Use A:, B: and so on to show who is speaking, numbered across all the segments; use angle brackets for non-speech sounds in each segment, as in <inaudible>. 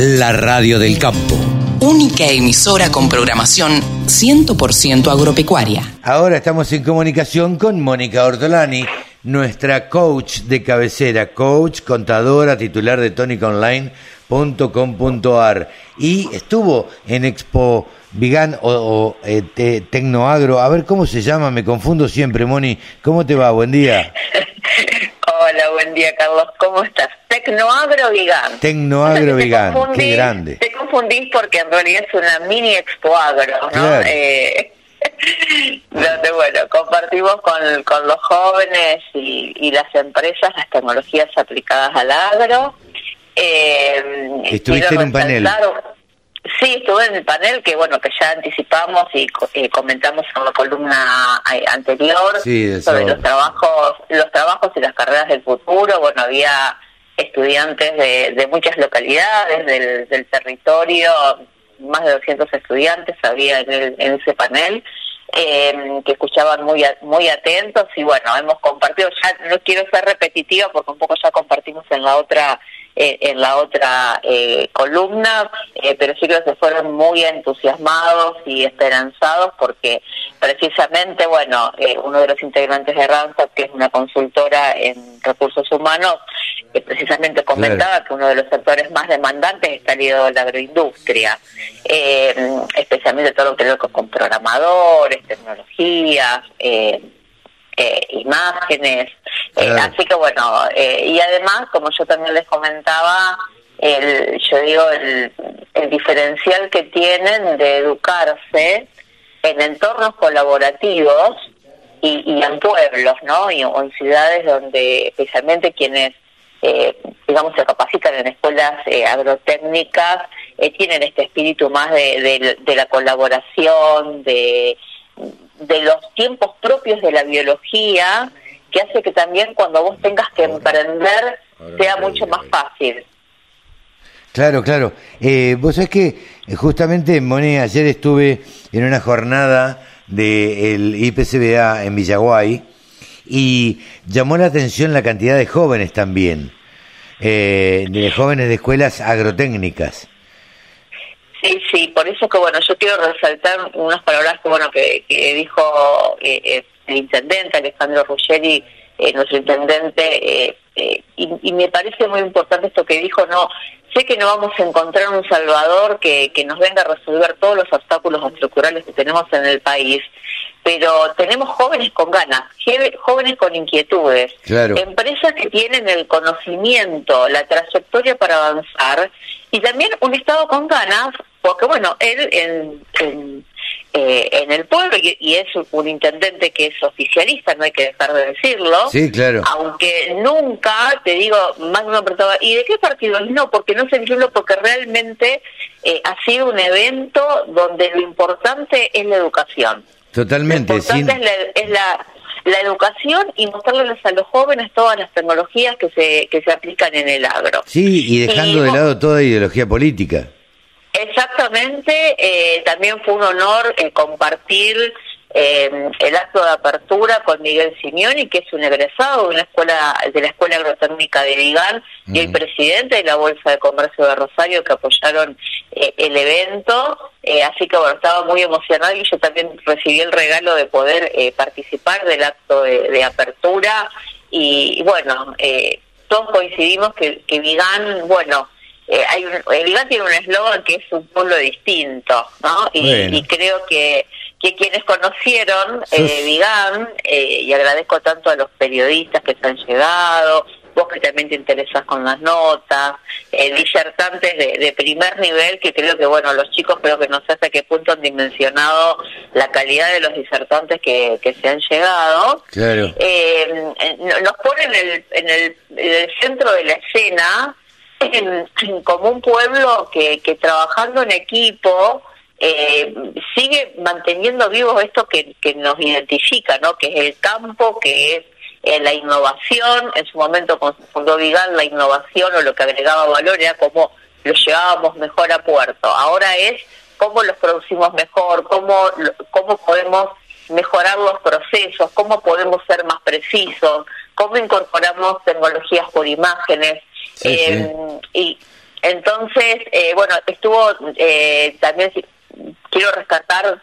A: la radio del campo.
B: Única emisora con programación 100% agropecuaria.
C: Ahora estamos en comunicación con Mónica Ortolani, nuestra coach de cabecera, coach, contadora, titular de toniconline.com.ar y estuvo en Expo Vigan o, eh, Tecnoagro. A ver cómo se llama, me confundo siempre, Moni. ¿Cómo te va? Buen día. <laughs>
D: Hola, buen día, Carlos. ¿Cómo estás? Tecnoagro Vigan.
C: Tecnoagro qué grande.
D: Te confundís porque en realidad es una mini Expo Agro, ¿no? Eh, <laughs> donde, bueno, compartimos con, con los jóvenes y, y, las empresas las tecnologías aplicadas al agro.
C: Eh, Estuviste en un panel.
D: Sí, estuve en el panel que bueno que ya anticipamos y eh, comentamos en la columna eh, anterior sobre los trabajos, los trabajos y las carreras del futuro. Bueno, había estudiantes de, de muchas localidades del, territorio, más de 200 estudiantes había en, el, en ese panel. Eh, que escuchaban muy muy atentos y bueno hemos compartido ya no quiero ser repetitiva porque un poco ya compartimos en la otra eh, en la otra eh, columna, eh, pero sí que se fueron muy entusiasmados y esperanzados porque precisamente, bueno, uno de los integrantes de Randstad, que es una consultora en recursos humanos, que precisamente comentaba que uno de los sectores más demandantes está ligado a la agroindustria, especialmente todo lo que tiene que ver con programadores, tecnologías, imágenes, eh, así que bueno, eh, y además, como yo también les comentaba, el, yo digo, el, el diferencial que tienen de educarse en entornos colaborativos y, y en pueblos, ¿no? Y, o en ciudades donde especialmente quienes, eh, digamos, se capacitan en escuelas eh, agrotécnicas, eh, tienen este espíritu más de, de, de la colaboración, de, de los tiempos propios de la biología, que hace que también cuando vos tengas que emprender sea mucho más fácil.
C: Claro, claro. Eh, vos sabés que eh, justamente, Moni, ayer estuve en una jornada del IPCBA en Villaguay y llamó la atención la cantidad de jóvenes también, eh, de jóvenes de escuelas agrotécnicas.
D: Sí, sí, por eso que bueno, yo quiero resaltar unas palabras que bueno que, que dijo eh, el intendente Alejandro Ruggeri, eh, nuestro intendente, eh, eh, y, me parece muy importante esto que dijo, no, sé que no vamos a encontrar un Salvador que, que nos venga a resolver todos los obstáculos estructurales que tenemos en el país, pero tenemos jóvenes con ganas, jóvenes con inquietudes, empresas que tienen el conocimiento, la trayectoria para avanzar y también un Estado con ganas, porque bueno, él en eh, en el pueblo y, es un intendente que es oficialista, no hay que dejar de decirlo.
C: Sí, claro.
D: Aunque nunca, te digo, más me preguntaba, ¿y de qué partido? No, porque no se entiende, porque realmente eh, ha sido un evento donde lo importante es la educación.
C: Totalmente.
D: Lo importante es, la, la, educación y mostrarles a los jóvenes todas las tecnologías que se, que se aplican en el agro.
C: Sí, y dejando de lado toda ideología política.
D: Exactamente, eh, también fue un honor eh, compartir eh, el acto de apertura con Miguel Simeoni, que es un egresado de una escuela de la Escuela Agrotécnica de Vigan y el presidente de la Bolsa de Comercio de Rosario que apoyaron el evento. así que bueno, estaba muy emocionado y yo también recibí el regalo de poder participar del acto de, apertura y, bueno, todos coincidimos que, que Vigan, bueno, eh, hay un, el tiene un eslogan que es un pueblo distinto, ¿no? Y, creo que, que quienes conocieron eh, Vigan, eh, y agradezco tanto a los periodistas que se han llegado, vos que también te interesas con las notas, eh, disertantes de, de, primer nivel, que creo que, bueno, los chicos creo que no sé hasta qué punto han dimensionado la calidad de los disertantes que, que se han llegado.
C: Claro.
D: Eh, nos ponen en el, en el, en el centro de la escena como un pueblo que, que trabajando en equipo eh, sigue manteniendo vivo esto que, nos identifica, ¿no? Que es el campo, que es eh, la innovación. En su momento se fundó Vigal, la innovación o lo que agregaba valor era cómo lo llevábamos mejor a puerto. Ahora es cómo los producimos mejor, cómo, cómo podemos mejorar los procesos, cómo podemos ser más precisos, cómo incorporamos tecnologías por imágenes, eh, y, entonces, eh, bueno, estuvo eh, también, quiero rescatar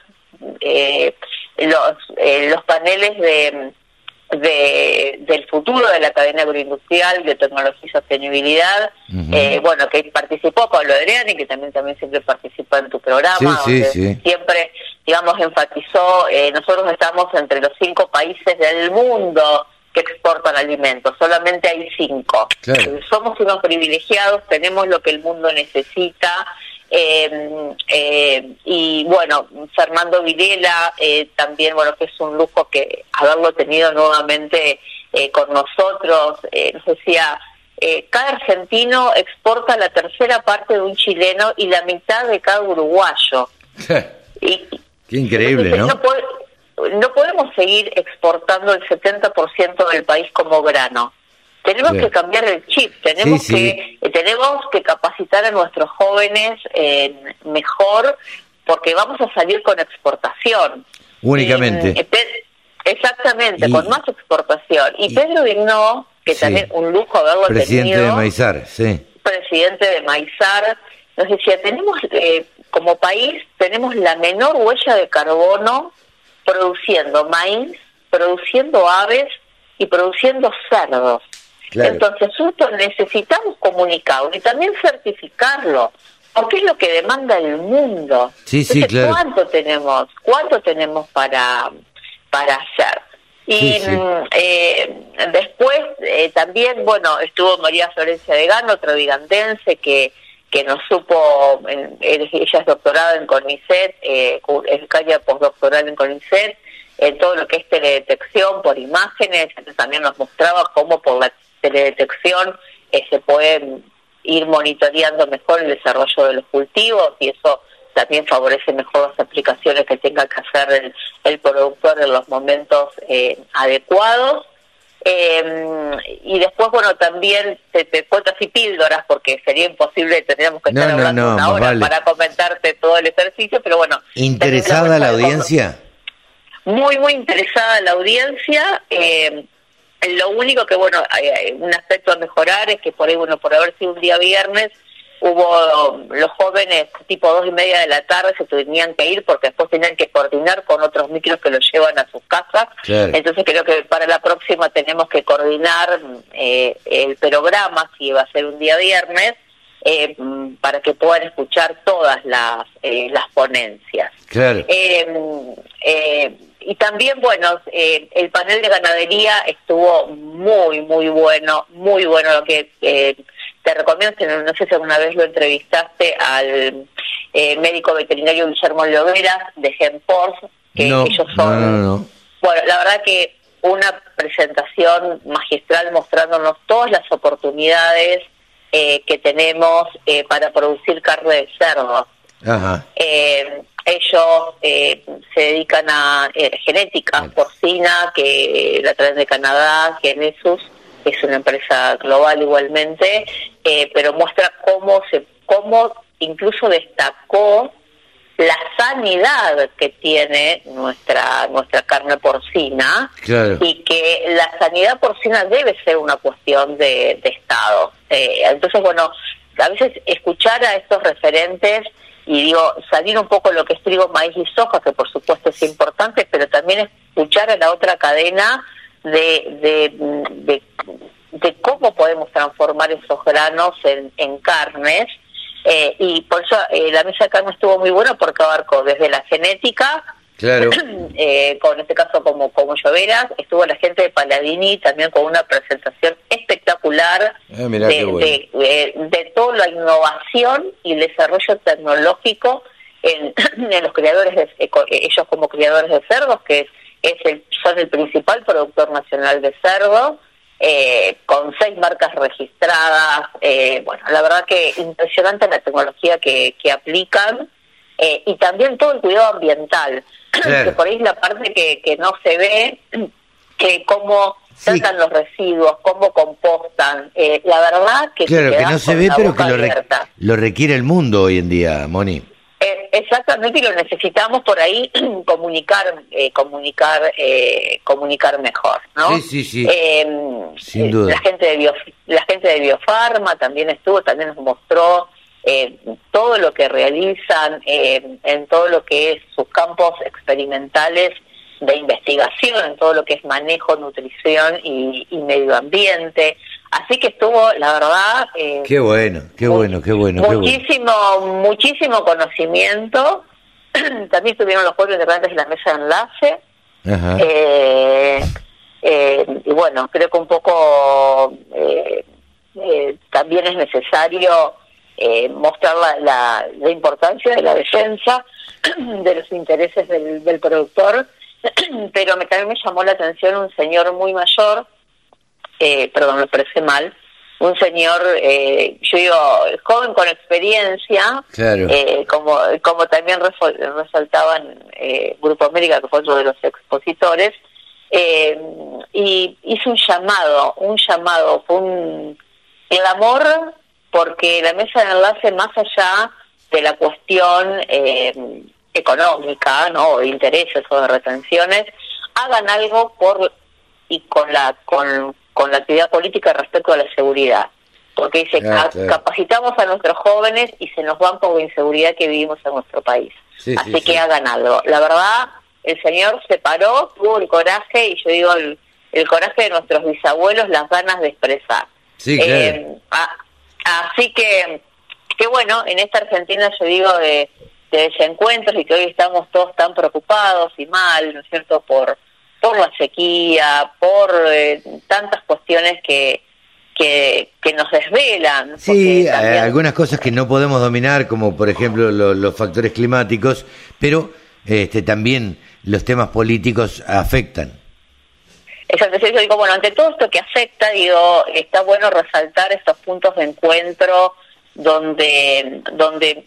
D: eh, los, eh, los paneles de, de, del futuro de la cadena agroindustrial, de tecnología y sostenibilidad, eh, bueno, que participó Pablo Adriani, que también también siempre participa en tu programa,
C: Sí,
D: siempre, digamos, enfatizó, eh, nosotros estamos entre los cinco países del mundo que exportan alimentos, solamente hay cinco.
C: Claro.
D: Somos unos privilegiados, tenemos lo que el mundo necesita, eh, eh, y bueno, Fernando Videla eh, también, bueno, que es un lujo que haberlo tenido nuevamente eh, con nosotros, eh, nos decía, eh, cada argentino exporta la tercera parte de un chileno y la mitad de cada uruguayo. <laughs> Y,
C: Qué increíble, ¿no?
D: No podemos seguir exportando el 70% del país como grano. Tenemos
C: Bien.
D: que cambiar el chip, tenemos
C: Sí, sí.
D: que eh, tenemos que capacitar a nuestros jóvenes eh, mejor porque vamos a salir con exportación.
C: Únicamente.
D: Eh, exactamente,
C: Y-
D: con más exportación. Y,
C: y-
D: Pedro Vignó, que
C: Sí.
D: también un lujo haberlo
C: Presidente
D: tenido
C: de Maizar, sí.
D: presidente de Maizar, nos decía, tenemos, eh, como país, tenemos la menor huella de carbono produciendo maíz, produciendo aves y produciendo cerdos.
C: Claro.
D: Entonces, esto necesitamos comunicarlo y también certificarlo, porque es lo que demanda el mundo.
C: Sí, sí,
D: Entonces,
C: claro.
D: ¿Cuánto tenemos? ¿Cuánto tenemos para, para hacer? Y
C: Sí, sí.
D: mm, eh, después eh, también, bueno, estuvo María Florencia de Gano, otra vigandense que que nos supo, en- ella es doctorada en CONICET, eh, es becaria postdoctoral en CONICET, en todo lo que es teledetección por imágenes, también nos mostraba cómo por la teledetección eh, se puede ir monitoreando mejor el desarrollo de los cultivos y eso también favorece mejor las aplicaciones que tenga que hacer el, el productor en los momentos eh, adecuados. Eh, y después, bueno, también te, te cuento así píldoras, porque sería imposible, tendríamos que
C: No,
D: estar hablando
C: no,
D: una hora
C: vale.
D: para comentarte todo el ejercicio, pero bueno.
C: ¿Interesada la audiencia?
D: muy, muy interesada la audiencia. Eh, lo único que, bueno, hay, hay un aspecto a mejorar es que por ahí, bueno, por haber sido un día viernes, hubo los jóvenes tipo dos y media de la tarde se tenían que ir porque después tenían que coordinar con otros micros que los llevan a sus casas.
C: Claro.
D: Entonces creo que para la próxima tenemos que coordinar eh, el programa, si va a ser un día viernes, eh, para que puedan escuchar todas las, eh, las ponencias.
C: Claro.
D: Eh, eh, y también, bueno, eh, el panel de ganadería estuvo muy, muy bueno, muy bueno. Lo que eh, te recomiendo, no, sé si alguna vez lo entrevistaste al eh, médico veterinario Guillermo Lovera de Genpors, que
C: no,
D: ellos son
C: no, no.
D: bueno, la verdad que una presentación magistral mostrándonos todas las oportunidades eh, que tenemos eh, para producir carne de cerdo.
C: Ajá.
D: Eh, ellos eh, se dedican a eh, genética porcina, que la traen de Canadá, Genesus, es una empresa global igualmente, eh, pero muestra cómo se, cómo incluso destacó la sanidad que tiene nuestra nuestra carne porcina
C: Claro.
D: y que la sanidad porcina debe ser una cuestión de, de Estado. Eh, entonces, bueno, a veces escuchar a estos referentes y digo, salir un poco lo que es trigo, maíz y soja, que por supuesto es importante, pero también escuchar a la otra cadena de, de, de, de cómo podemos transformar esos granos en, en carnes. Eh, y por eso eh, la mesa de carne estuvo muy buena porque abarcó desde la genética,
C: Claro. <clears throat>
D: eh, con este caso como, como Lloveras, estuvo la gente de Paladini también con una presentación espectacular
C: Ah,
D: de,
C: bueno.
D: de, de toda la innovación y el desarrollo tecnológico en, <clears throat> en los criadores, de, ellos como criadores de cerdos, que es, es el, son el principal productor nacional de cerdo, eh, con seis marcas registradas. eh, bueno, la verdad que impresionante la tecnología que, que aplican eh, y también todo el cuidado ambiental, <clears throat>
C: Claro.
D: que por ahí es la parte que, que no se ve, <clears throat> que cómo
C: Sí.
D: tratan los residuos, cómo compostan. Eh, la verdad que
C: Claro, que no se ve, pero que lo, re- lo requiere el mundo hoy en día, Moni.
D: Eh, Exactamente, y lo necesitamos por ahí <clears throat> comunicar, eh, comunicar, eh, comunicar mejor, ¿no?
C: Sí, sí, sí.
D: Em,
C: Sin
D: eh,
C: duda.
D: La gente de Bio, la gente de Biofarma también estuvo, también nos mostró eh, todo lo que realizan eh, en todo lo que es sus campos experimentales de investigación, en todo lo que es manejo, nutrición y, y medio ambiente. Así que estuvo, la verdad, eh,
C: Qué bueno, qué bueno, qué bueno, qué bueno.
D: muchísimo, muchísimo conocimiento. <clears throat> También estuvieron los pueblos integrantes de la mesa de enlace.
C: Ajá.
D: Eh, eh, y bueno, creo que un poco eh, eh, también es necesario eh, mostrar la, la, la importancia de la defensa <clears throat> de los intereses del, del productor, <clears throat> pero me, también me llamó la atención un señor muy mayor, eh, perdón, lo expresé mal, un señor, eh, yo digo, joven con experiencia,
C: Claro.
D: eh, como, como también resaltaban eh, Grupo América, que fue otro de los expositores, eh, y hizo un llamado, un llamado, fue un clamor porque la mesa de enlace, más allá de la cuestión eh, económica, ¿no? de intereses o de retenciones, hagan algo por y con la con, con la actividad política respecto a la seguridad. Porque dice,
C: Ah,
D: "Ca-
C: claro.
D: capacitamos a nuestros jóvenes y se nos van por la inseguridad que vivimos en nuestro país.
C: Sí,
D: Así
C: sí,
D: que
C: sí.
D: hagan algo. La verdad, el señor se paró, tuvo el coraje, y yo digo el, el coraje de nuestros bisabuelos, las ganas de expresar.
C: Sí, claro.
D: Eh, a- así que, que bueno, en esta Argentina yo digo de, de desencuentros y que hoy estamos todos tan preocupados y mal, ¿no es cierto?, por, por la sequía, por eh, tantas cuestiones que, que, que nos desvelan.
C: Sí, eh,
D: también-
C: algunas cosas que no podemos dominar, como por ejemplo lo- los factores climáticos, pero este, también los temas políticos afectan.
D: Exacto, yo digo, bueno, ante todo esto que afecta, digo, está bueno resaltar estos puntos de encuentro donde, donde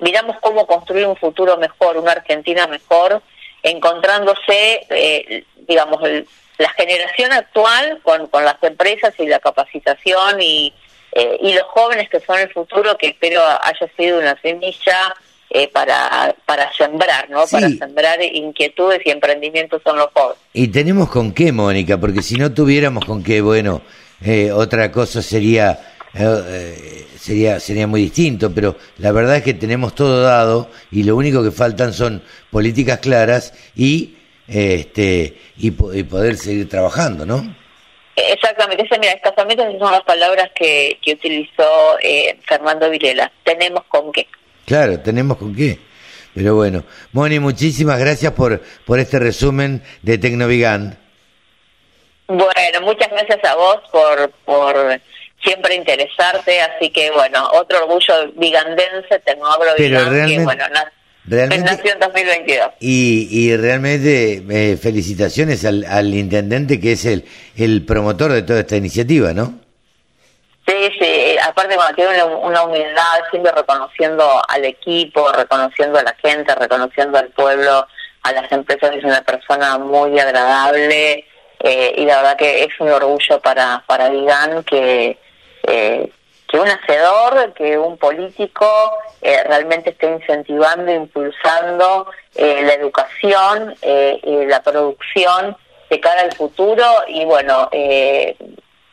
D: miramos cómo construir un futuro mejor, una Argentina mejor, encontrándose, eh, digamos, el- la generación actual con, con las empresas y la capacitación y, eh, y los jóvenes que son el futuro, que espero haya sido una semilla eh, para, para sembrar, ¿no?
C: Sí.
D: Para sembrar inquietudes y emprendimientos en los jóvenes.
C: Y tenemos con qué, Mónica, porque si no tuviéramos con qué, bueno, eh, otra cosa sería, eh, sería, sería muy distinto, pero la verdad es que tenemos todo dado y lo único que faltan son políticas claras y, este, y, y poder seguir trabajando, ¿no?
D: Exactamente, ese, mira, escasamente esas son las palabras que, que utilizó eh, Fernando Vilela. Tenemos con qué.
C: Claro, tenemos con qué. Pero bueno, Moni, muchísimas gracias por, por este resumen de Tecnovigand.
D: Bueno, muchas gracias a vos por, por siempre interesarte, así que bueno, otro orgullo vigandense, Vigán, que bueno,
C: realmente-
D: nació en 2022.
C: Y, y realmente eh, felicitaciones al, al intendente que es el, el promotor de toda esta iniciativa, ¿no?
D: Sí, sí, aparte bueno, tiene una, una humildad, siempre reconociendo al equipo, reconociendo a la gente, reconociendo al pueblo, a las empresas, es una persona muy agradable eh, y la verdad que es un orgullo para, para Vigan que, eh, que un hacedor, que un político eh, realmente esté incentivando, impulsando eh, la educación, eh, la producción de cara al futuro y bueno, eh,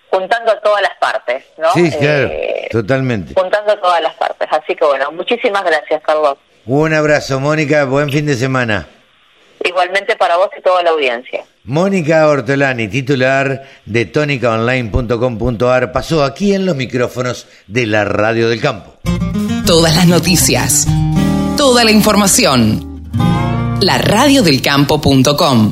D: juntando a todas las partes, ¿no?
C: Sí, claro, totalmente.
D: juntando a todas las partes. Así que bueno, muchísimas gracias, Carlos.
C: Un abrazo, Mónica, buen fin de semana.
D: Igualmente para vos y toda la audiencia.
C: Mónica Ortolani, titular de tónicaonline.com.ar, pasó aquí en los micrófonos de la Radio del Campo.
B: Todas las noticias. Toda la información. La radiodelcampo.com